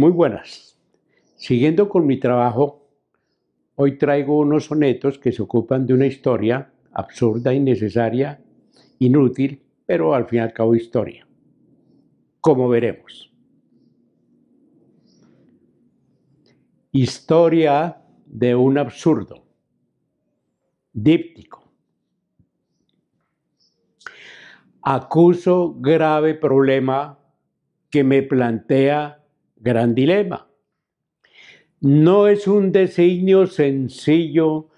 Muy buenas. Siguiendo con mi trabajo, hoy traigo unos sonetos que se ocupan de una historia absurda, innecesaria, inútil, pero al fin y al cabo historia. Como veremos. Historia de un absurdo. Díptico. Acuso grave problema que me plantea gran dilema. No es un designio sencillo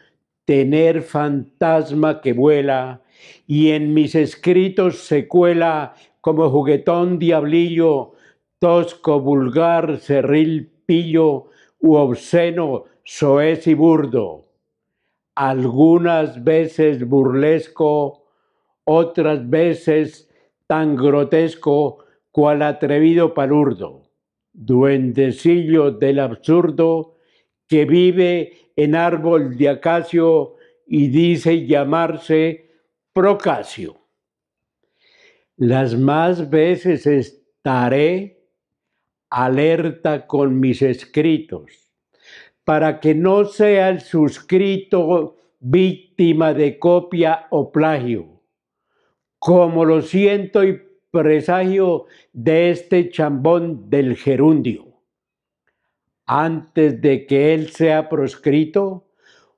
tener fantasma que vuela y en mis escritos se cuela como juguetón diablillo, tosco, vulgar, cerril, pillo u obsceno, soez y burdo. Algunas veces burlesco, otras veces tan grotesco cual atrevido palurdo, duendecillo del absurdo que vive en árbol de acacio y dice llamarse Procasio. Las más veces estaré alerta con mis escritos, para que no sea el suscrito víctima de copia o plagio, como lo siento y presagio de este chambón del gerundio. Antes de que él sea proscrito,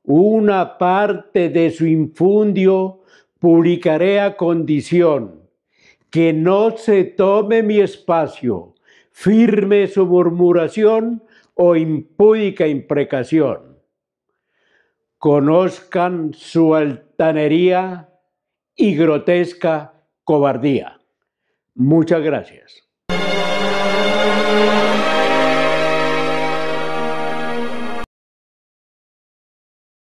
una parte de su infundio publicaré a condición que no se tome mi espacio, firme su murmuración o impúdica imprecación. Conozcan su altanería y grotesca cobardía. Muchas gracias.